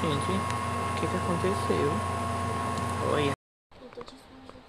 gente, o que que aconteceu?